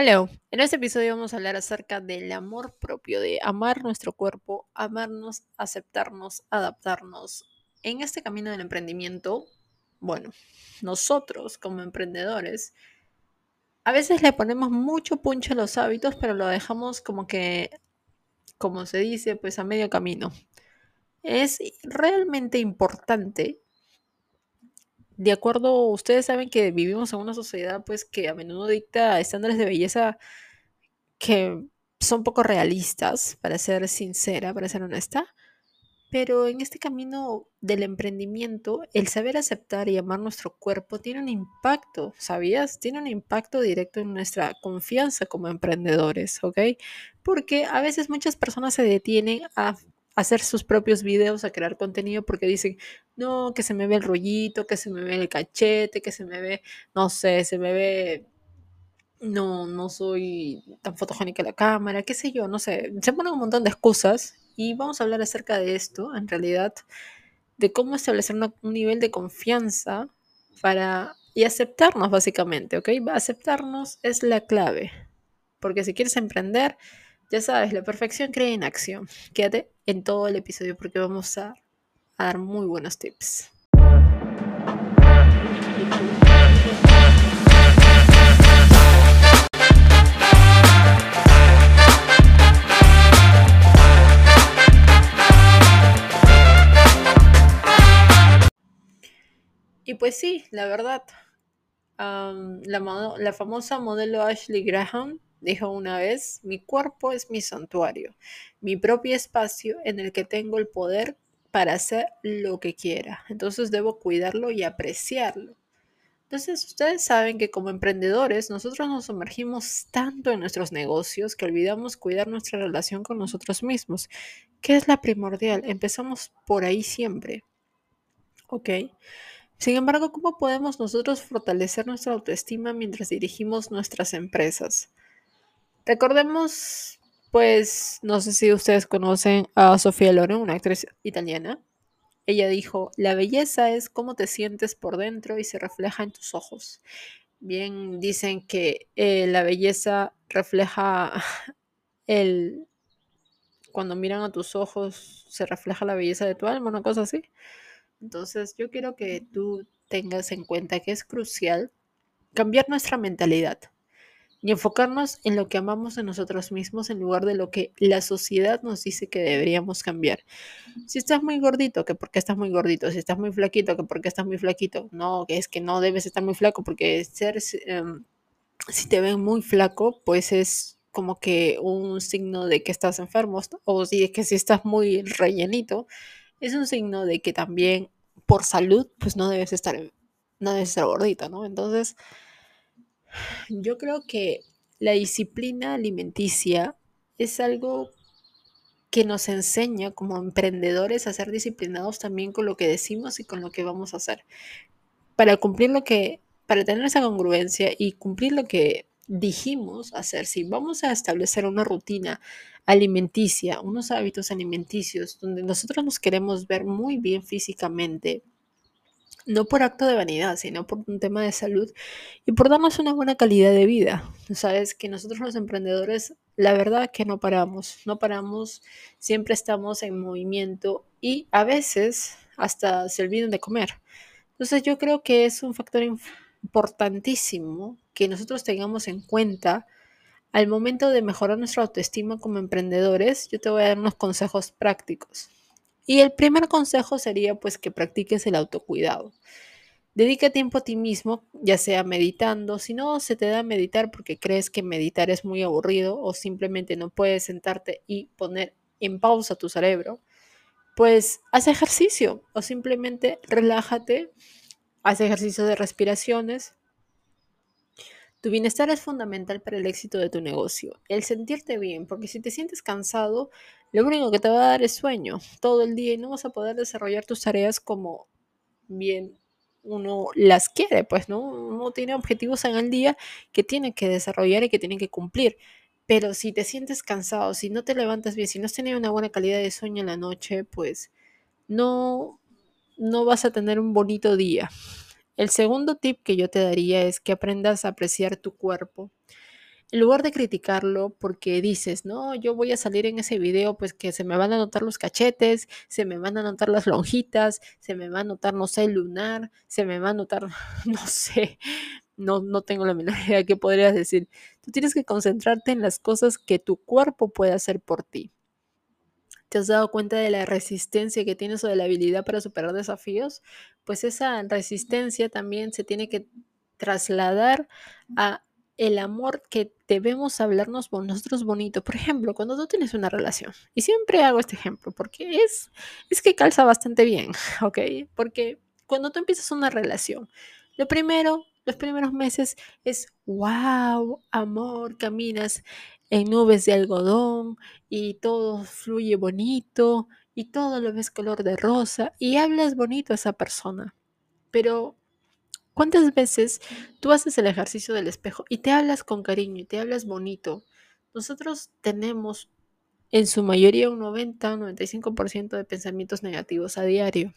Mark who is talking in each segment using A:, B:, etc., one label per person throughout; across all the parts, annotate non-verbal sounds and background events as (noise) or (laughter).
A: Hello, en este episodio vamos a hablar acerca del amor propio, de amar nuestro cuerpo, amarnos, aceptarnos, adaptarnos. En este camino del emprendimiento, bueno, nosotros como emprendedores, a veces le ponemos mucho puncho a los hábitos, pero lo dejamos como que, como se dice, pues a medio camino. Es realmente importante de acuerdo, ustedes saben que vivimos en una sociedad pues que a menudo dicta estándares de belleza que son poco realistas, para ser sincera, para ser honesta. Pero en este camino del emprendimiento, el saber aceptar y amar nuestro cuerpo tiene un impacto, ¿sabías? Tiene un impacto directo en nuestra confianza como emprendedores, ¿ok? Porque a veces muchas personas se detienen a hacer sus propios videos, a crear contenido porque dicen, no, que se me ve el rollito, que se me ve el cachete, que se me ve, no sé, se me ve, no, no soy tan fotogénica la cámara, qué sé yo, no sé, se ponen un montón de excusas y vamos a hablar acerca de esto, en realidad, de cómo establecer un nivel de confianza para y aceptarnos básicamente, ¿ok? Aceptarnos es la clave, porque si quieres emprender, ya sabes, la perfección crea en acción. Quédate en todo el episodio porque vamos a, a dar muy buenos tips. Y pues sí, la verdad, la, la famosa modelo Ashley Graham dijo una vez, mi cuerpo es mi santuario, mi propio espacio en el que tengo el poder para hacer lo que quiera. Entonces debo cuidarlo y apreciarlo. Entonces, ustedes saben que como emprendedores nosotros nos sumergimos tanto en nuestros negocios que olvidamos cuidar nuestra relación con nosotros mismos, que es la primordial. Empezamos por ahí siempre. ¿Ok? Sin embargo, ¿cómo podemos nosotros fortalecer nuestra autoestima mientras dirigimos nuestras empresas? Recordemos, pues, no sé si ustedes conocen a Sofía Loren, una actriz italiana. Ella dijo, la belleza es cómo te sientes por dentro y se refleja en tus ojos. Bien, dicen que eh, la belleza refleja (laughs) el... Cuando miran a tus ojos, se refleja la belleza de tu alma, una cosa así. Entonces, yo quiero que tú tengas en cuenta que es crucial cambiar nuestra mentalidad y enfocarnos en lo que amamos de nosotros mismos en lugar de lo que la sociedad nos dice que deberíamos cambiar. Si estás muy gordito, que porque estás muy gordito, si estás muy flaquito, que porque estás muy flaquito, no, que es que no debes estar muy flaco porque ser, em, si te ven muy flaco, pues es como que un signo de que estás enfermo, o si que si estás muy rellenito, es un signo de que también por salud, pues no debes estar, no debes estar gordito, ¿no? Entonces, yo creo que la disciplina alimenticia es algo que nos enseña como emprendedores a ser disciplinados también con lo que decimos y con lo que vamos a hacer. Para cumplir lo que, para tener esa congruencia y cumplir lo que dijimos hacer, si vamos a establecer una rutina alimenticia, unos hábitos alimenticios donde nosotros nos queremos ver muy bien físicamente, no por acto de vanidad, sino por un tema de salud y por darnos una buena calidad de vida. Sabes que nosotros los emprendedores, la verdad que no paramos, no paramos, siempre estamos en movimiento y a veces hasta se olvidan de comer. Entonces yo creo que es un factor importantísimo que nosotros tengamos en cuenta al momento de mejorar nuestra autoestima como emprendedores. Yo te voy a dar unos consejos prácticos. Y el primer consejo sería pues que practiques el autocuidado. Dedica tiempo a ti mismo, ya sea meditando, si no se te da meditar porque crees que meditar es muy aburrido o simplemente no puedes sentarte y poner en pausa tu cerebro, pues haz ejercicio o simplemente relájate, haz ejercicio de respiraciones. Tu bienestar es fundamental para el éxito de tu negocio, el sentirte bien, porque si te sientes cansado, lo único que te va a dar es sueño todo el día y no vas a poder desarrollar tus tareas como bien uno las quiere, pues, ¿no? Uno tiene objetivos en el día que tiene que desarrollar y que tiene que cumplir. Pero si te sientes cansado, si no te levantas bien, si no has tenido una buena calidad de sueño en la noche, pues no, no vas a tener un bonito día. El segundo tip que yo te daría es que aprendas a apreciar tu cuerpo. en lugar de criticarlo porque dices, no, yo voy a salir en ese video, pues que se me van a notar los cachetes, se me van a notar las lonjitas, se me va a notar, no sé, lunar, se me va a notar, (laughs) no sé, no, no tengo la menor (laughs) idea qué podrías decir. Tú tienes que concentrarte en las cosas que tu cuerpo puede hacer por ti. ¿Te has dado cuenta de la resistencia que tienes o de la habilidad para superar desafíos? Pues esa resistencia también se tiene que trasladar a el amor que debemos hablarnos con nosotros bonito. Por ejemplo, cuando tú tienes una relación, y siempre hago este ejemplo porque es, es que calza bastante bien, (laughs) ¿ok? Porque cuando tú empiezas una relación, lo primero, los primeros meses es, wow, amor, caminas en nubes de algodón y todo fluye bonito y todo lo ves color de rosa y hablas bonito a esa persona. Pero ¿cuántas veces tú haces el ejercicio del espejo y te hablas con cariño y te hablas bonito? Nosotros tenemos en su mayoría un 90-95% de pensamientos negativos a diario.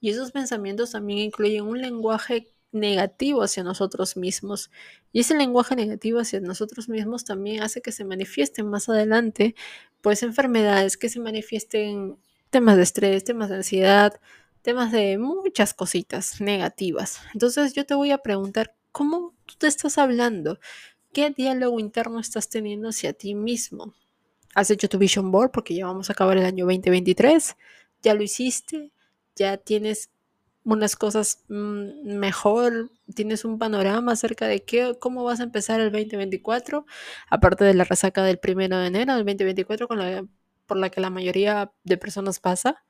A: Y esos pensamientos también incluyen un lenguaje negativo hacia nosotros mismos. Y ese lenguaje negativo hacia nosotros mismos también hace que se manifiesten más adelante, pues enfermedades, que se manifiesten temas de estrés, temas de ansiedad, temas de muchas cositas negativas. Entonces yo te voy a preguntar, ¿cómo tú te estás hablando? ¿Qué diálogo interno estás teniendo hacia ti mismo? ¿Has hecho tu vision board? Porque ya vamos a acabar el año 2023. ¿Ya lo hiciste? ¿Ya tienes unas cosas mm, mejor, tienes un panorama acerca de qué, cómo vas a empezar el 2024, aparte de la resaca del primero de enero del 2024 con la, por la que la mayoría de personas pasa.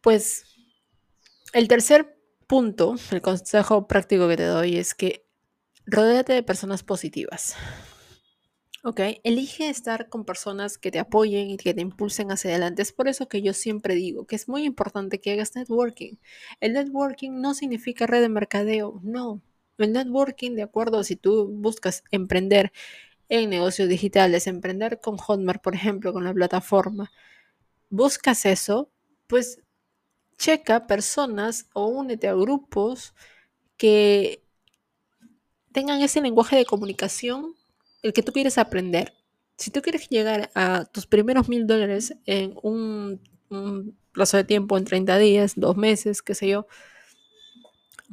A: Pues el tercer punto, el consejo práctico que te doy es que rodéate de personas positivas. Ok, elige estar con personas que te apoyen y que te impulsen hacia adelante. Es por eso que yo siempre digo que es muy importante que hagas networking. El networking no significa red de mercadeo, no. El networking, de acuerdo, si tú buscas emprender en negocios digitales, emprender con Hotmart, por ejemplo, con la plataforma, buscas eso, pues checa personas o únete a grupos que tengan ese lenguaje de comunicación el que tú quieres aprender. Si tú quieres llegar a tus primeros mil dólares en un, plazo de tiempo, en 30 días, dos meses, qué sé yo,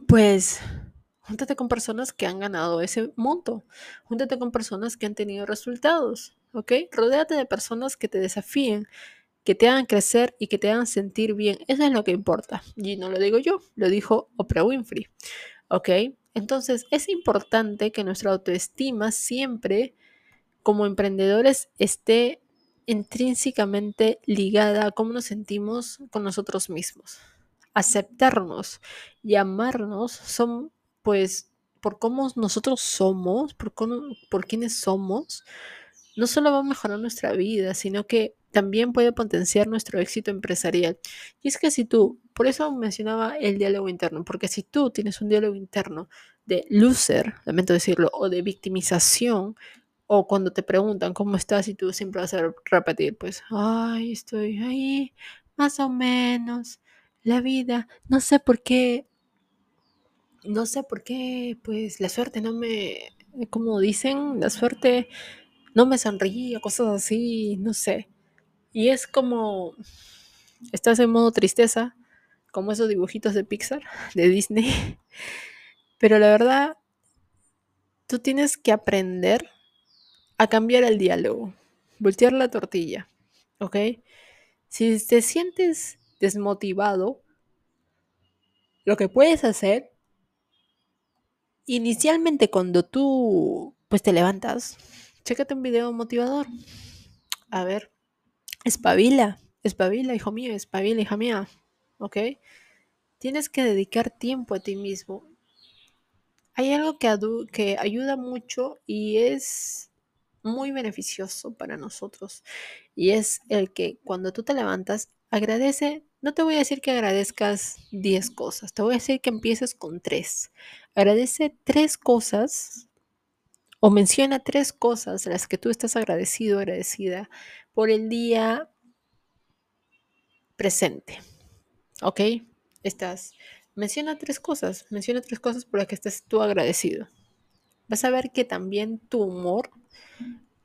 A: pues júntate con personas que han ganado ese monto. Júntate con personas que han tenido resultados, ¿ok? Rodéate de personas que te desafíen, que te hagan crecer y que te hagan sentir bien. Eso es lo que importa. Y no lo digo yo, lo dijo Oprah Winfrey, ¿ok? Entonces, es importante que nuestra autoestima siempre, como emprendedores, esté intrínsecamente ligada a cómo nos sentimos con nosotros mismos. Aceptarnos y amarnos son, pues, por cómo nosotros somos, por, por quiénes somos, no solo va a mejorar nuestra vida, sino que también puede potenciar nuestro éxito empresarial. Y es que si tú, por eso mencionaba el diálogo interno, porque si tú tienes un diálogo interno de loser, lamento decirlo, o de victimización, o cuando te preguntan cómo estás y tú siempre vas a repetir, pues, ay, estoy ahí, más o menos, la vida, no sé por qué, no sé por qué, pues la suerte no me, como dicen, la suerte no me sonríe, cosas así, no sé. Y es como, estás en modo tristeza, como esos dibujitos de Pixar, (laughs) de Disney. Pero la verdad, tú tienes que aprender a cambiar el diálogo, voltear la tortilla, ¿ok? Si te sientes desmotivado, lo que puedes hacer, inicialmente cuando tú pues te levantas, chécate un video motivador. A ver, espabila, espabila, hijo mío, espabila, hija mía, ¿ok? Tienes que dedicar tiempo a ti mismo. Hay algo que, ayuda mucho y es muy beneficioso para nosotros y es el que cuando tú te levantas, agradece, no te voy a decir que agradezcas 10 cosas, te voy a decir que empieces con 3. Agradece tres cosas o menciona tres cosas de las que tú estás agradecido, agradecida por el día presente. ¿Ok? Estás. Menciona tres cosas. Menciona tres cosas por las que estés tú agradecido. vas a ver que también tu humor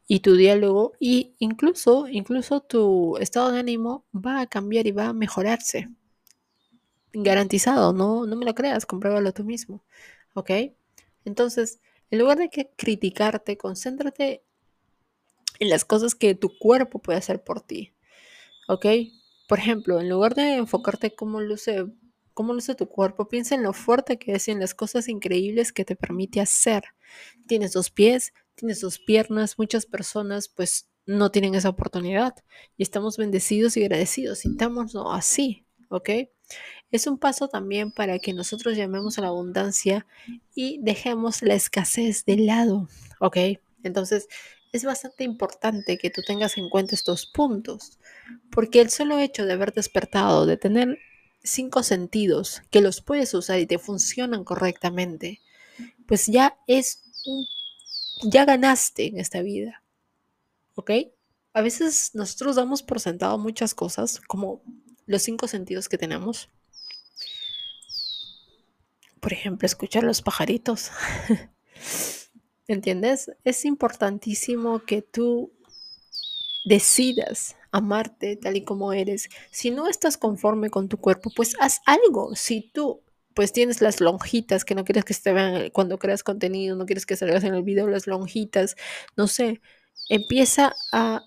A: y tu diálogo y incluso, incluso tu estado de ánimo va a cambiar y va a mejorarse. Garantizado, no, no me lo creas, compruébalo tú mismo. ¿Ok? Entonces, en lugar de que criticarte, concéntrate en las cosas que tu cuerpo puede hacer por ti. ¿Ok? Por ejemplo, en lugar de enfocarte cómo luce, cómo luce tu cuerpo, piensa en lo fuerte que es y en las cosas increíbles que te permite hacer. Tienes dos pies, tienes dos piernas, muchas personas pues no tienen esa oportunidad y estamos bendecidos y agradecidos. Sintámonos así, ¿ok? Es un paso también para que nosotros llamemos a la abundancia y dejemos la escasez de lado, ¿ok? Entonces, es bastante importante que tú tengas en cuenta estos puntos, porque el solo hecho de haber despertado, de tener cinco sentidos que los puedes usar y te funcionan correctamente, pues ya es un, ya ganaste en esta vida, ¿ok? A veces nosotros damos por sentado muchas cosas, como los cinco sentidos que tenemos. Por ejemplo, escuchar los pajaritos. (laughs) ¿Entiendes? Es importantísimo que tú decidas amarte tal y como eres. Si no estás conforme con tu cuerpo, pues haz algo. Si tú pues tienes las lonjitas que no quieres que se vean cuando creas contenido, no quieres que salgas en el video las lonjitas, no sé, empieza a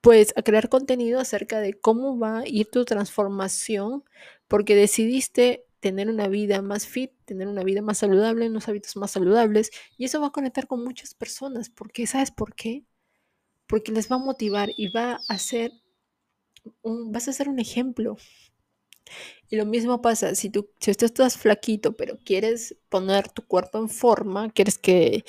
A: pues a crear contenido acerca de cómo va a ir tu transformación porque decidiste tener una vida más fit, tener una vida más saludable, unos hábitos más saludables y eso va a conectar con muchas personas porque ¿sabes por qué? Porque les va a motivar y va a ser un, vas a ser un ejemplo. Y lo mismo pasa si tú, si tú estás flaquito, pero quieres poner tu cuerpo en forma, quieres que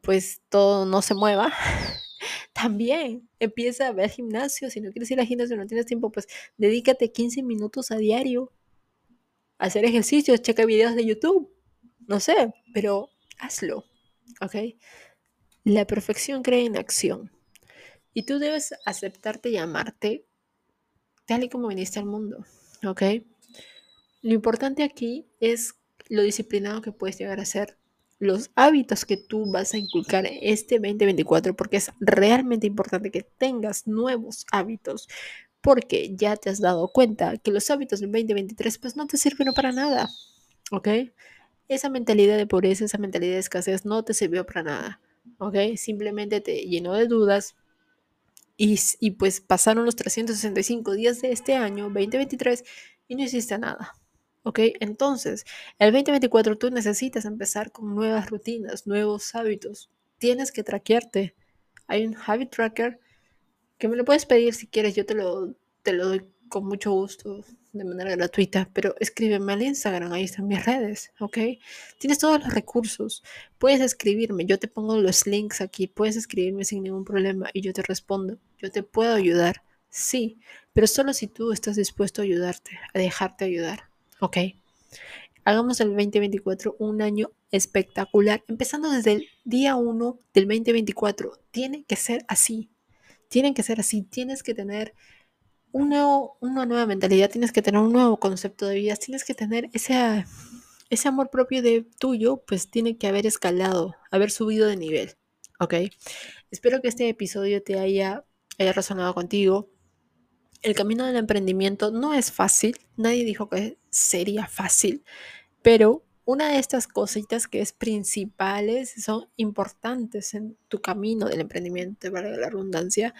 A: pues todo no se mueva, (laughs) también empieza a ver gimnasio. Si no quieres ir al gimnasio, no tienes tiempo, pues dedícate 15 minutos a diario hacer ejercicios, checa videos de YouTube. No sé, pero hazlo. ¿Ok? La perfección crea en acción. Y tú debes aceptarte y amarte tal y como viniste al mundo. ¿Ok? Lo importante aquí es lo disciplinado que puedes llegar a ser los hábitos que tú vas a inculcar este 2024, porque es realmente importante que tengas nuevos hábitos, porque ya te has dado cuenta que los hábitos del 2023 pues no te sirvieron para nada, ¿ok? Esa mentalidad de pobreza, esa mentalidad de escasez no te sirvió para nada, ¿ok? Simplemente te llenó de dudas y, y pues pasaron los 365 días de este año, 2023, y no hiciste nada. ¿Ok? Entonces, el 2024 tú necesitas empezar con nuevas rutinas, nuevos hábitos. Tienes que traquearte. Hay un habit tracker que me lo puedes pedir si quieres, yo te lo, te lo doy con mucho gusto, de manera gratuita, pero escríbeme al Instagram, ahí están mis redes, ¿ok? Tienes todos los recursos, puedes escribirme, yo te pongo los links aquí, puedes escribirme sin ningún problema y yo te respondo, yo te puedo ayudar, sí, pero solo si tú estás dispuesto a ayudarte, a dejarte ayudar. ¿ok? Hagamos el 2024 un año espectacular, empezando desde el día 1 del 2024. Tiene que ser así, tienen que ser así, tienes que tener una nueva mentalidad, tienes que tener un nuevo concepto de vida, tienes que tener ese, ese amor propio de tuyo, pues tiene que haber escalado, haber subido de nivel, ¿ok? Espero que este episodio te haya, haya resonado contigo el camino del emprendimiento no es fácil, nadie dijo que sería fácil, pero una de estas cositas que es principales, son importantes en tu camino del emprendimiento, para la redundancia,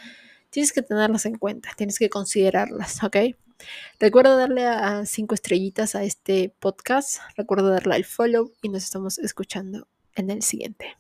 A: tienes que tenerlas en cuenta, tienes que considerarlas, ¿ok? Recuerda darle a cinco estrellitas a este podcast, recuerda darle al follow y nos estamos escuchando en el siguiente.